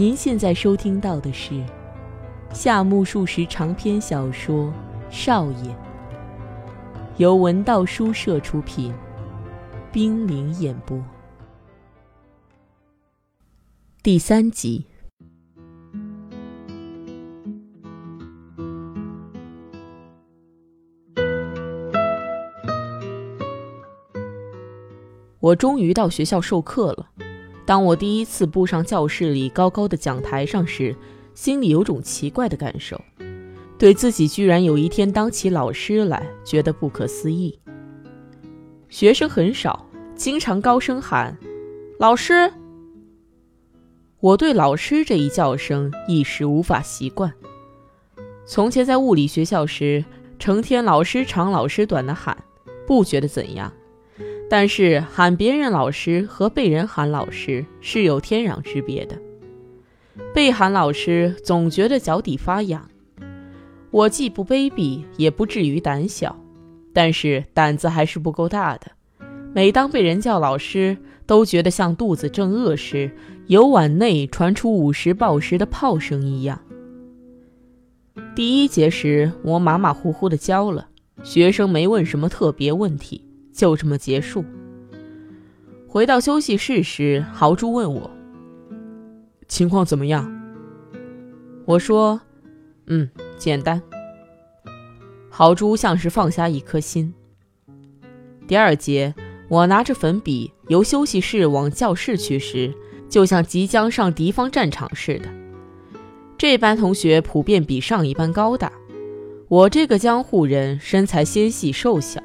您现在收听到的是夏目漱石长篇小说《少爷》，由文道书社出品，冰凌演播，第三集。我终于到学校授课了。当我第一次步上教室里高高的讲台上时，心里有种奇怪的感受，对自己居然有一天当起老师来，觉得不可思议。学生很少，经常高声喊“老师”。我对“老师”这一叫声一时无法习惯。从前在物理学校时，成天“老师长，老师短”的喊，不觉得怎样。但是喊别人老师和被人喊老师是有天壤之别的。被喊老师总觉得脚底发痒。我既不卑鄙，也不至于胆小，但是胆子还是不够大的。每当被人叫老师，都觉得像肚子正饿时，油碗内传出午时报时的炮声一样。第一节时，我马马虎虎的教了，学生没问什么特别问题。就这么结束。回到休息室时，豪猪问我：“情况怎么样？”我说：“嗯，简单。”豪猪像是放下一颗心。第二节，我拿着粉笔由休息室往教室去时，就像即将上敌方战场似的。这班同学普遍比上一班高大，我这个江户人身材纤细瘦小。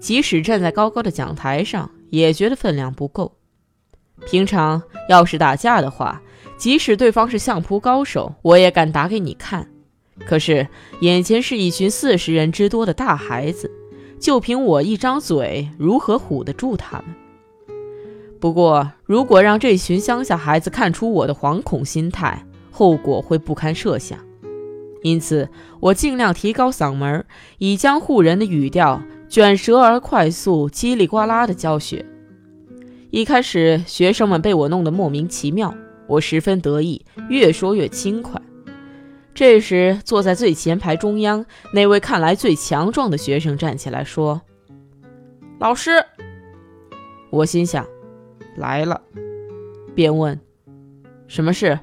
即使站在高高的讲台上，也觉得分量不够。平常要是打架的话，即使对方是相扑高手，我也敢打给你看。可是眼前是一群四十人之多的大孩子，就凭我一张嘴，如何唬得住他们？不过，如果让这群乡下孩子看出我的惶恐心态，后果会不堪设想。因此，我尽量提高嗓门，以江户人的语调。卷舌而快速、叽里呱啦的教学。一开始，学生们被我弄得莫名其妙，我十分得意，越说越轻快。这时，坐在最前排中央那位看来最强壮的学生站起来说：“老师。”我心想：“来了。”便问：“什么事？”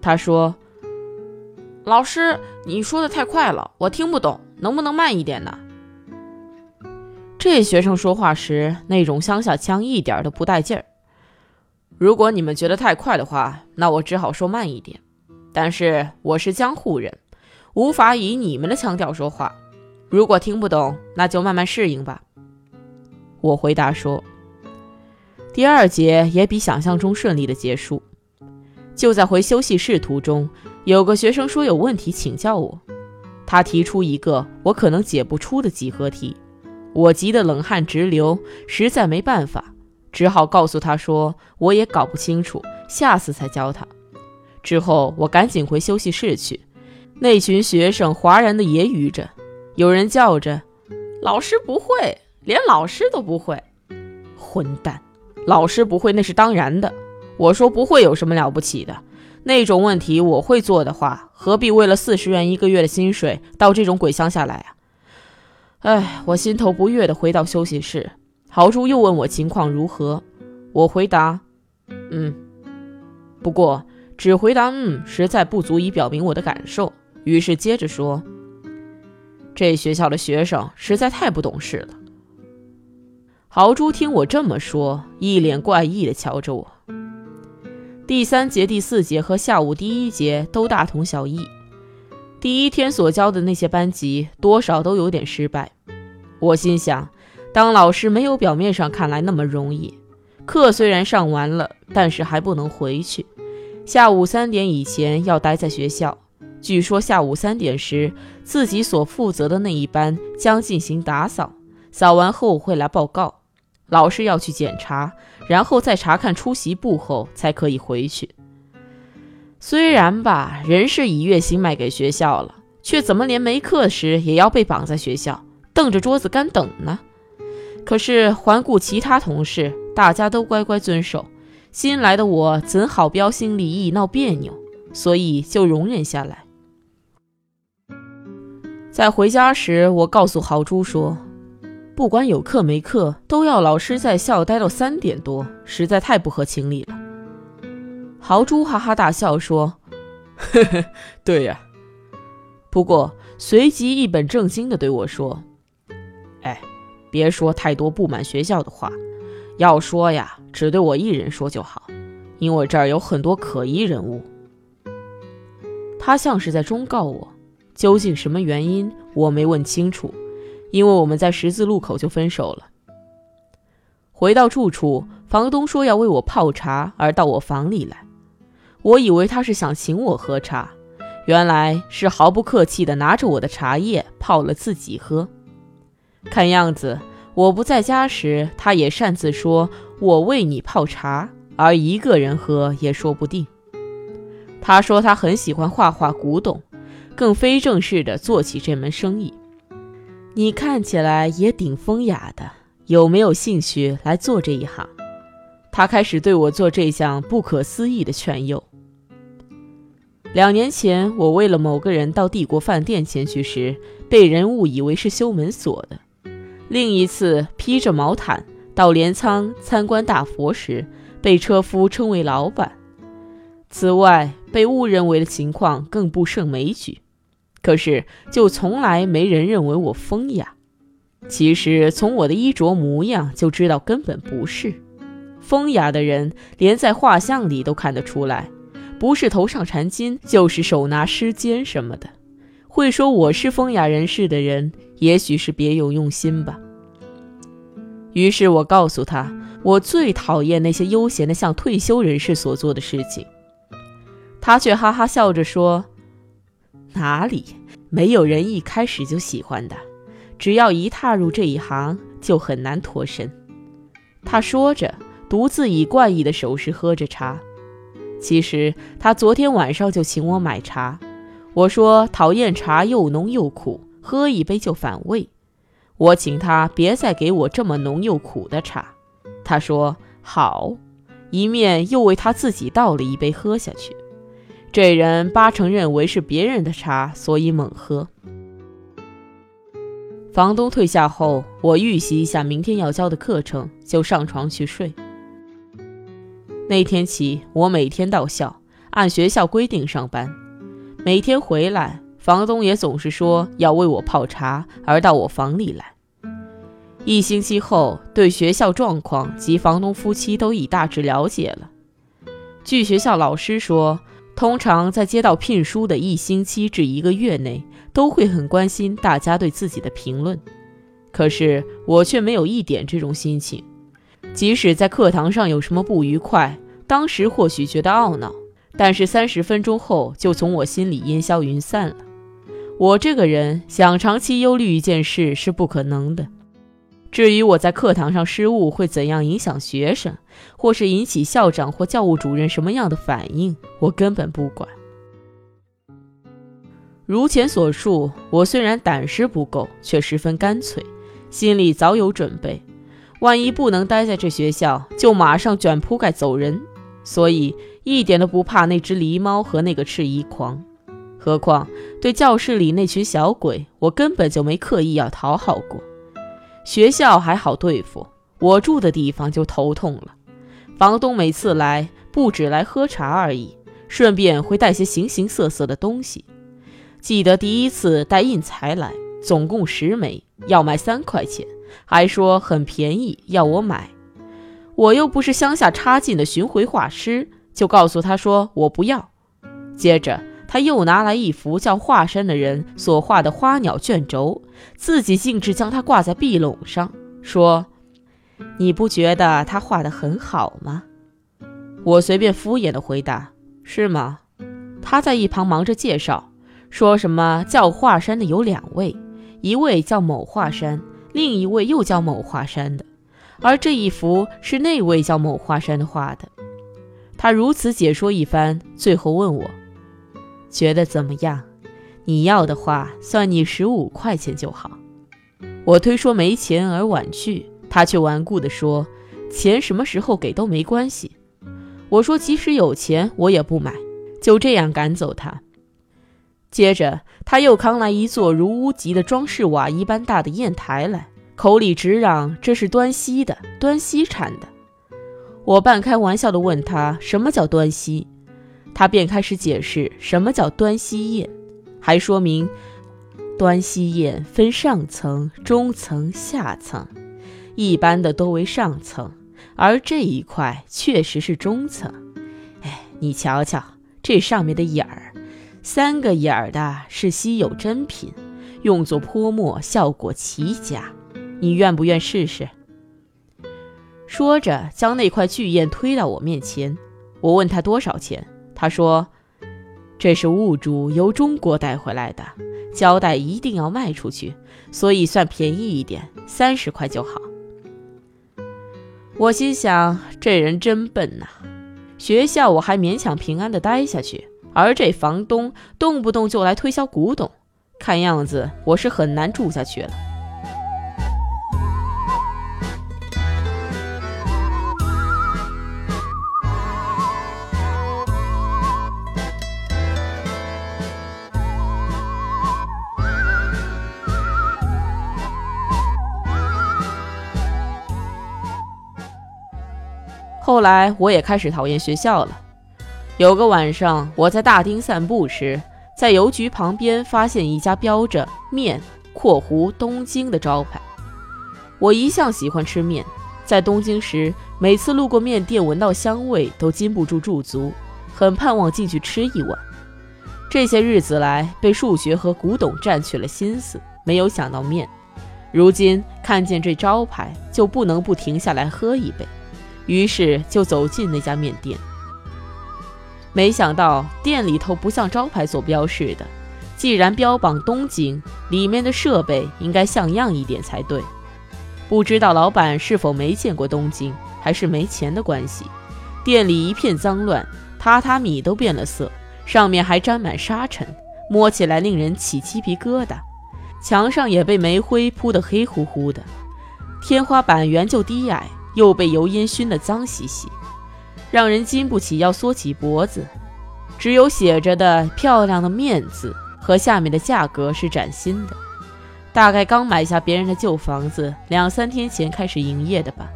他说：“老师，你说的太快了，我听不懂，能不能慢一点呢？”这学生说话时那种乡下腔一点都不带劲儿。如果你们觉得太快的话，那我只好说慢一点。但是我是江户人，无法以你们的腔调说话。如果听不懂，那就慢慢适应吧。我回答说。第二节也比想象中顺利的结束。就在回休息室途中，有个学生说有问题请教我。他提出一个我可能解不出的几何题。我急得冷汗直流，实在没办法，只好告诉他说：“我也搞不清楚，下次再教他。”之后我赶紧回休息室去。那群学生哗然的揶揄着，有人叫着：“老师不会，连老师都不会！”混蛋，老师不会那是当然的。我说不会有什么了不起的，那种问题我会做的话，何必为了四十元一个月的薪水到这种鬼乡下来啊？哎，我心头不悦地回到休息室。豪猪又问我情况如何，我回答：“嗯。”不过只回答“嗯”实在不足以表明我的感受，于是接着说：“这学校的学生实在太不懂事了。”豪猪听我这么说，一脸怪异地瞧着我。第三节、第四节和下午第一节都大同小异。第一天所教的那些班级，多少都有点失败。我心想，当老师没有表面上看来那么容易。课虽然上完了，但是还不能回去。下午三点以前要待在学校。据说下午三点时，自己所负责的那一班将进行打扫，扫完后会来报告。老师要去检查，然后再查看出席簿后才可以回去。虽然吧，人是以月薪卖给学校了，却怎么连没课时也要被绑在学校，瞪着桌子干等呢？可是环顾其他同事，大家都乖乖遵守，新来的我怎好标新立异闹别扭，所以就容忍下来。在回家时，我告诉豪猪说：“不管有课没课，都要老师在校待到三点多，实在太不合情理了。”豪猪哈哈大笑说：“呵呵，对呀。”不过随即一本正经地对我说：“哎，别说太多不满学校的话，要说呀，只对我一人说就好，因为这儿有很多可疑人物。”他像是在忠告我。究竟什么原因？我没问清楚，因为我们在十字路口就分手了。回到住处，房东说要为我泡茶，而到我房里来。我以为他是想请我喝茶，原来是毫不客气地拿着我的茶叶泡了自己喝。看样子我不在家时，他也擅自说我为你泡茶，而一个人喝也说不定。他说他很喜欢画画古董。更非正式的做起这门生意，你看起来也挺风雅的，有没有兴趣来做这一行？他开始对我做这项不可思议的劝诱。两年前，我为了某个人到帝国饭店前去时，被人误以为是修门锁的；另一次披着毛毯到镰仓参观大佛时，被车夫称为老板。此外，被误认为的情况更不胜枚举。可是，就从来没人认为我风雅。其实，从我的衣着模样就知道根本不是。风雅的人，连在画像里都看得出来，不是头上缠金，就是手拿诗笺什么的。会说我是风雅人士的人，也许是别有用心吧。于是我告诉他，我最讨厌那些悠闲的像退休人士所做的事情。他却哈哈笑着说。哪里没有人一开始就喜欢的？只要一踏入这一行，就很难脱身。他说着，独自以怪异的手势喝着茶。其实他昨天晚上就请我买茶。我说讨厌茶又浓又苦，喝一杯就反胃。我请他别再给我这么浓又苦的茶。他说好，一面又为他自己倒了一杯喝下去。这人八成认为是别人的茶，所以猛喝。房东退下后，我预习一下明天要教的课程，就上床去睡。那天起，我每天到校，按学校规定上班。每天回来，房东也总是说要为我泡茶，而到我房里来。一星期后，对学校状况及房东夫妻都已大致了解了。据学校老师说。通常在接到聘书的一星期至一个月内，都会很关心大家对自己的评论。可是我却没有一点这种心情。即使在课堂上有什么不愉快，当时或许觉得懊恼，但是三十分钟后就从我心里烟消云散了。我这个人想长期忧虑一件事是不可能的。至于我在课堂上失误会怎样影响学生，或是引起校长或教务主任什么样的反应，我根本不管。如前所述，我虽然胆识不够，却十分干脆，心里早有准备。万一不能待在这学校，就马上卷铺盖走人。所以一点都不怕那只狸猫和那个赤衣狂。何况对教室里那群小鬼，我根本就没刻意要讨好过。学校还好对付，我住的地方就头痛了。房东每次来，不止来喝茶而已，顺便会带些形形色色的东西。记得第一次带印材来，总共十枚，要卖三块钱，还说很便宜，要我买。我又不是乡下插进的巡回画师，就告诉他说我不要。接着。他又拿来一幅叫华山的人所画的花鸟卷轴，自己径直将它挂在壁垄上，说：“你不觉得他画得很好吗？”我随便敷衍的回答：“是吗？”他在一旁忙着介绍，说什么叫华山的有两位，一位叫某华山，另一位又叫某华山的，而这一幅是那位叫某华山的画的。他如此解说一番，最后问我。觉得怎么样？你要的话，算你十五块钱就好。我推说没钱而婉拒，他却顽固地说：“钱什么时候给都没关系。”我说即使有钱，我也不买。就这样赶走他。接着，他又扛来一座如屋脊的装饰瓦一般大的砚台来，口里直嚷这是端西的，端西产的。我半开玩笑地问他什么叫端西，他便开始解释什么叫端西砚，还说明端西砚分上层、中层、下层，一般的多为上层，而这一块确实是中层。哎，你瞧瞧这上面的眼儿，三个眼儿的是稀有珍品，用作泼墨效果奇佳，你愿不愿试试？说着，将那块巨砚推到我面前。我问他多少钱，他说：“这是物主由中国带回来的，交代一定要卖出去，所以算便宜一点，三十块就好。”我心想，这人真笨呐！学校我还勉强平安的待下去，而这房东动不动就来推销古董，看样子我是很难住下去了。后来我也开始讨厌学校了。有个晚上，我在大町散步时，在邮局旁边发现一家标着“面（括弧东京）”的招牌。我一向喜欢吃面，在东京时，每次路过面店，闻到香味都禁不住驻足，很盼望进去吃一碗。这些日子来，被数学和古董占去了心思，没有想到面。如今看见这招牌，就不能不停下来喝一杯。于是就走进那家面店，没想到店里头不像招牌所标示的，既然标榜东京，里面的设备应该像样一点才对。不知道老板是否没见过东京，还是没钱的关系，店里一片脏乱，榻榻米都变了色，上面还沾满沙尘，摸起来令人起鸡皮疙瘩。墙上也被煤灰铺得黑乎乎的，天花板原就低矮。又被油烟熏得脏兮兮，让人经不起要缩起脖子。只有写着的漂亮的面字和下面的价格是崭新的，大概刚买下别人的旧房子，两三天前开始营业的吧。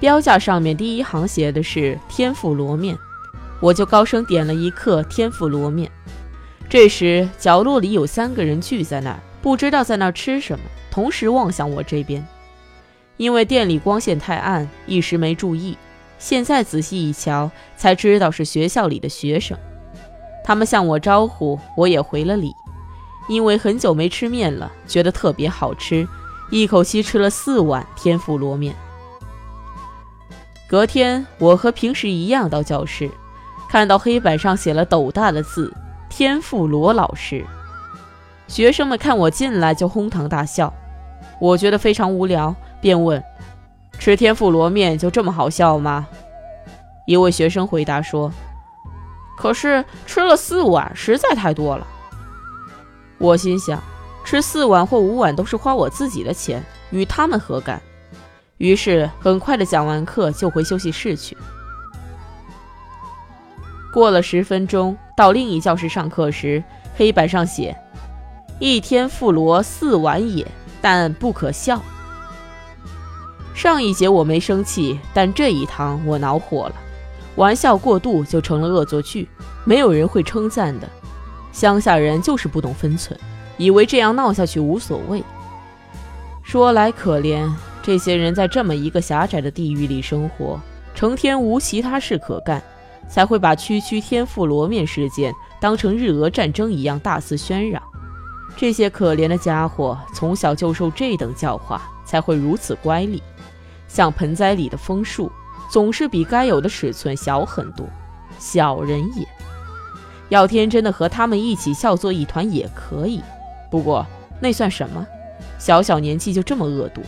标价上面第一行写的是天妇罗面，我就高声点了一客天妇罗面。这时角落里有三个人聚在那儿，不知道在那儿吃什么，同时望向我这边。因为店里光线太暗，一时没注意。现在仔细一瞧，才知道是学校里的学生。他们向我招呼，我也回了礼。因为很久没吃面了，觉得特别好吃，一口气吃了四碗天妇罗面。隔天，我和平时一样到教室，看到黑板上写了斗大的字“天妇罗老师”。学生们看我进来就哄堂大笑，我觉得非常无聊。便问：“吃天妇罗面就这么好笑吗？”一位学生回答说：“可是吃了四碗实在太多了。”我心想：吃四碗或五碗都是花我自己的钱，与他们何干？于是很快的讲完课就回休息室去。过了十分钟，到另一教室上课时，黑板上写：“一天妇罗四碗也，但不可笑。”上一节我没生气，但这一堂我恼火了。玩笑过度就成了恶作剧，没有人会称赞的。乡下人就是不懂分寸，以为这样闹下去无所谓。说来可怜，这些人在这么一个狭窄的地狱里生活，成天无其他事可干，才会把区区天妇罗面事件当成日俄战争一样大肆喧嚷。这些可怜的家伙从小就受这等教化，才会如此乖戾。像盆栽里的枫树，总是比该有的尺寸小很多。小人也，要天真的和他们一起笑作一团也可以。不过那算什么？小小年纪就这么恶毒。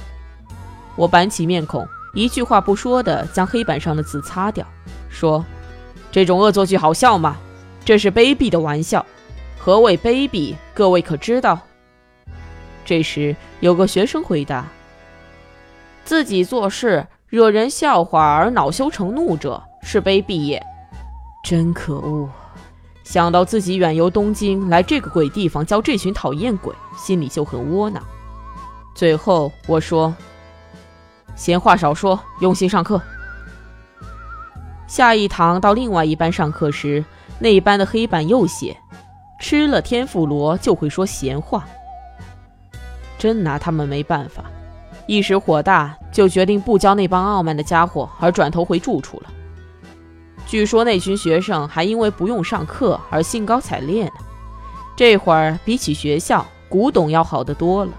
我板起面孔，一句话不说的将黑板上的字擦掉，说：“这种恶作剧好笑吗？这是卑鄙的玩笑。何谓卑鄙？各位可知道？”这时有个学生回答。自己做事惹人笑话而恼羞成怒者，是卑鄙也。真可恶！想到自己远游东京来这个鬼地方教这群讨厌鬼，心里就很窝囊。最后我说：“闲话少说，用心上课。”下一堂到另外一班上课时，那一班的黑板又写：“吃了天妇罗就会说闲话。”真拿他们没办法，一时火大就决定不教那帮傲慢的家伙，而转头回住处了。据说那群学生还因为不用上课而兴高采烈呢。这会儿比起学校，古董要好得多了。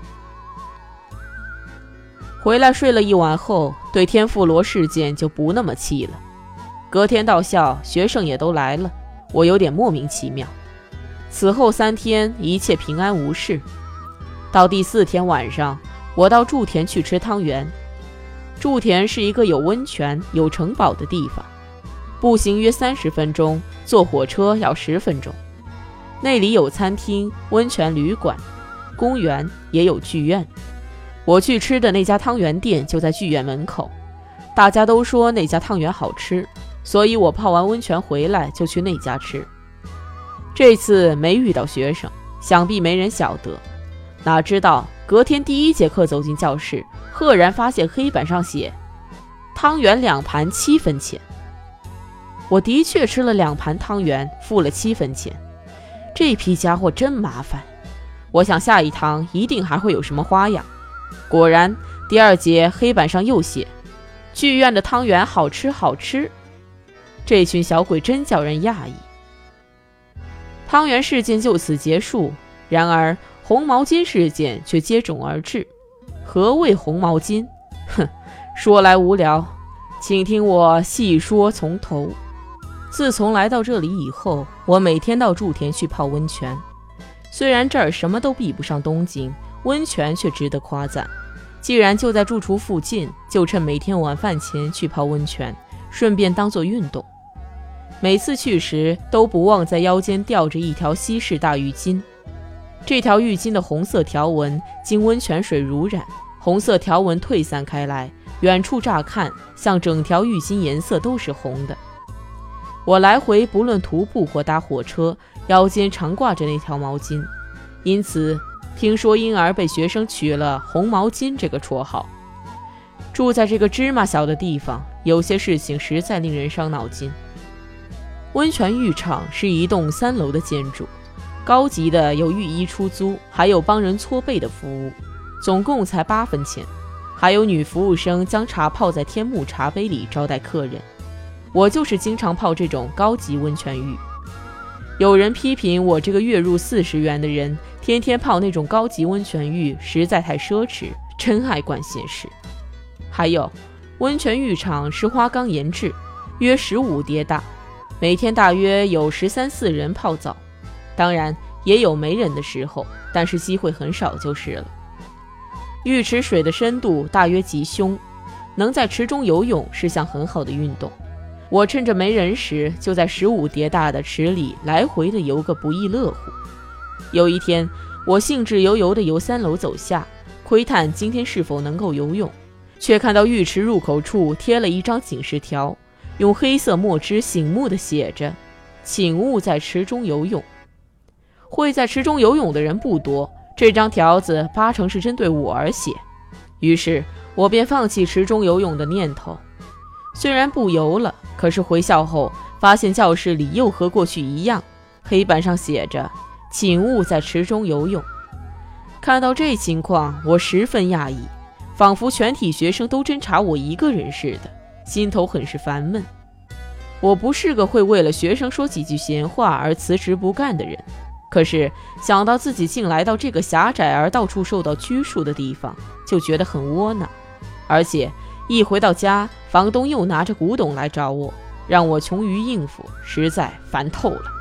回来睡了一晚后，对天妇罗事件就不那么气了。隔天到校，学生也都来了，我有点莫名其妙。此后三天，一切平安无事。到第四天晚上，我到筑田去吃汤圆。筑田是一个有温泉、有城堡的地方，步行约三十分钟，坐火车要十分钟。那里有餐厅、温泉旅馆、公园，也有剧院。我去吃的那家汤圆店就在剧院门口，大家都说那家汤圆好吃，所以我泡完温泉回来就去那家吃。这次没遇到学生，想必没人晓得。哪知道隔天第一节课走进教室，赫然发现黑板上写：“汤圆两盘七分钱。”我的确吃了两盘汤圆，付了七分钱。这批家伙真麻烦。我想下一堂一定还会有什么花样。果然，第二节黑板上又写：“剧院的汤圆好吃好吃。”这群小鬼真叫人讶异。汤圆事件就此结束。然而。红毛巾事件却接踵而至。何谓红毛巾？哼，说来无聊，请听我细说从头。自从来到这里以后，我每天到筑田去泡温泉。虽然这儿什么都比不上东京，温泉却值得夸赞。既然就在住处附近，就趁每天晚饭前去泡温泉，顺便当做运动。每次去时，都不忘在腰间吊着一条西式大浴巾。这条浴巾的红色条纹经温泉水濡染，红色条纹退散开来，远处乍看像整条浴巾颜色都是红的。我来回不论徒步或搭火车，腰间常挂着那条毛巾，因此听说婴儿被学生取了“红毛巾”这个绰号。住在这个芝麻小的地方，有些事情实在令人伤脑筋。温泉浴场是一栋三楼的建筑。高级的有浴衣出租，还有帮人搓背的服务，总共才八分钱。还有女服务生将茶泡在天目茶杯里招待客人。我就是经常泡这种高级温泉浴。有人批评我这个月入四十元的人，天天泡那种高级温泉浴实在太奢侈，真爱管闲事。还有，温泉浴场是花岗岩制，约十五叠大，每天大约有十三四人泡澡。当然也有没人的时候，但是机会很少就是了。浴池水的深度大约及胸，能在池中游泳是项很好的运动。我趁着没人时，就在十五叠大的池里来回的游个不亦乐乎。有一天，我兴致悠悠地由三楼走下，窥探今天是否能够游泳，却看到浴池入口处贴了一张警示条，用黑色墨汁醒目的写着：“请勿在池中游泳。”会在池中游泳的人不多，这张条子八成是针对我而写。于是我便放弃池中游泳的念头。虽然不游了，可是回校后发现教室里又和过去一样，黑板上写着“请勿在池中游泳”。看到这情况，我十分讶异，仿佛全体学生都侦查我一个人似的，心头很是烦闷。我不是个会为了学生说几句闲话而辞职不干的人。可是想到自己竟来到这个狭窄而到处受到拘束的地方，就觉得很窝囊。而且一回到家，房东又拿着古董来找我，让我穷于应付，实在烦透了。